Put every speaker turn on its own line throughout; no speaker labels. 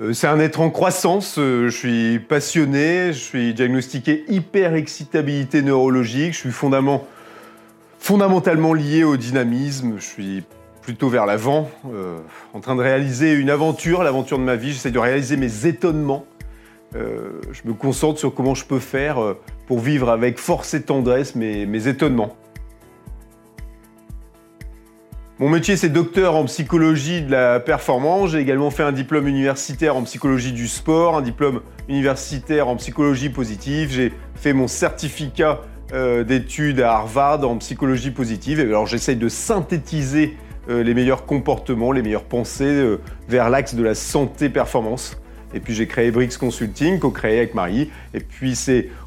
Euh, c'est un être en croissance, euh, je suis passionné, je suis diagnostiqué hyper-excitabilité neurologique, je suis fondamentalement lié au dynamisme, je suis plutôt vers l'avant, euh, en train de réaliser une aventure, l'aventure de ma vie, j'essaie de réaliser mes étonnements, je me concentre sur comment je peux faire pour vivre avec force et tendresse mes étonnements. Mon métier, c'est docteur en psychologie de la performance. J'ai également fait un diplôme universitaire en psychologie du sport, un diplôme universitaire en psychologie positive. J'ai fait mon certificat euh, d'études à Harvard en psychologie positive. Alors, j'essaye de synthétiser euh, les meilleurs comportements, les meilleures pensées euh, vers l'axe de la santé-performance. Et puis j'ai créé Brix Consulting, co-créé avec Marie. Et puis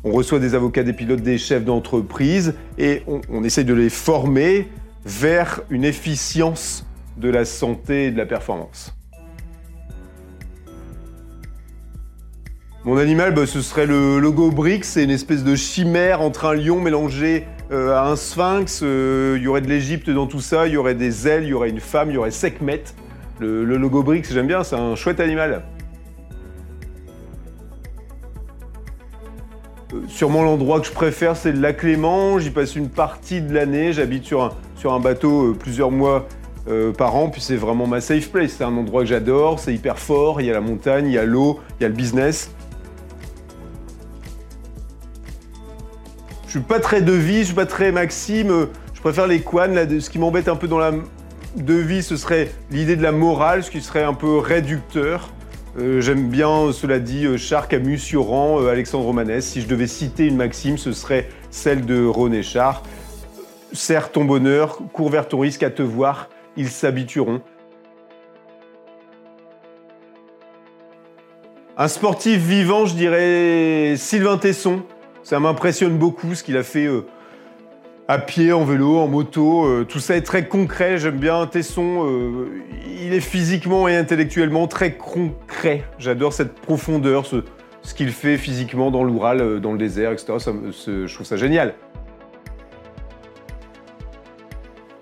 on reçoit des avocats, des pilotes, des chefs d'entreprise et on, on essaye de les former vers une efficience de la santé et de la performance. Mon animal, bah, ce serait le logo Brix, c'est une espèce de chimère entre un lion mélangé euh, à un sphinx. Euh, il y aurait de l'Égypte dans tout ça, il y aurait des ailes, il y aurait une femme, il y aurait Sekhmet. Le, le logo Brix, j'aime bien, c'est un chouette animal. Sûrement l'endroit que je préfère, c'est le lac. J'y passe une partie de l'année. J'habite sur un, bateau euh, plusieurs mois euh, par an, puis c'est vraiment ma safe place. C'est un endroit que j'adore, c'est hyper fort, il y a la montagne, il y a l'eau, il y a le business. Je suis pas très devise, je suis pas très maxime, je préfère les quans. ce qui m'embête un peu dans la devise, ce serait l'idée de la morale, ce qui serait un peu réducteur. Euh, j'aime bien, cela dit, Char, Camus, Sioran, Alexandre Romanès. Si je devais citer une maxime, ce serait celle de René Char. Serre ton bonheur, cours vers ton risque à te voir, ils s'habitueront. Un sportif vivant, je dirais Sylvain Tesson. Ça m'impressionne beaucoup ce qu'il a fait euh, à pied, en vélo, en moto. Euh, tout ça est très concret. J'aime bien Tesson. Euh, il est physiquement et intellectuellement très concret. J'adore cette profondeur, ce, qu'il fait physiquement dans l'Oural, dans le désert, etc. je trouve ça génial.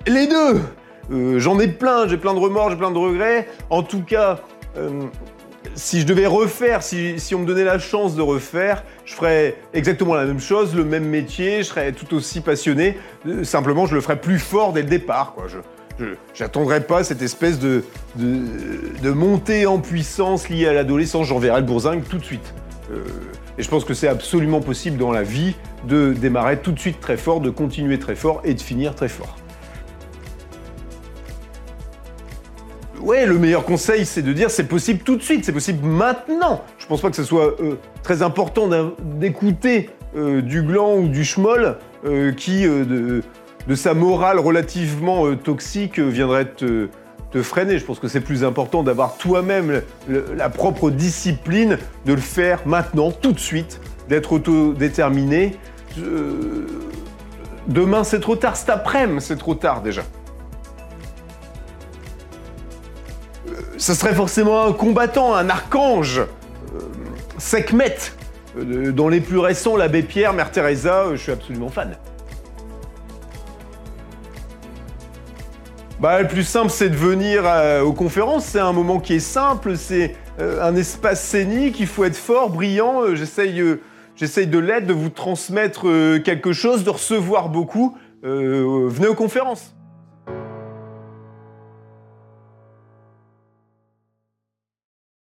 Les deux euh, J'en ai plein, j'ai plein de remords, j'ai plein de regrets. En tout cas, euh, si je devais refaire, si, on me donnait la chance de refaire, je ferais exactement la même chose, le même métier, je serais tout aussi passionné. Euh, simplement, je le ferais plus fort dès le départ. Je, j'attendrais pas cette espèce de, de, montée en puissance liée à l'adolescence. J'enverrais le bourzingue tout de suite. et je pense que c'est absolument possible dans la vie de démarrer tout de suite très fort, de continuer très fort et de finir très fort. Ouais, le meilleur conseil, c'est de dire c'est possible tout de suite, c'est possible maintenant. Je pense pas que ce soit euh, très important d'écouter euh, du gland ou du schmoll euh, qui, de, sa morale relativement toxique, viendrait te, freiner. Je pense que c'est plus important d'avoir toi-même la propre discipline, de le faire maintenant, tout de suite, d'être autodéterminé. demain, c'est trop tard, cet après-midi, c'est trop tard déjà. Ça serait forcément un combattant, un archange. Euh, Sekhmet. Euh, dans les plus récents, l'abbé Pierre, Mère Teresa, euh, je suis absolument fan. Bah, le plus simple, c'est de venir aux conférences. C'est un moment qui est simple, c'est un espace scénique. Il faut être fort, brillant. J'essaye, j'essaye de l'aide, de vous transmettre quelque chose, de recevoir beaucoup. venez aux conférences.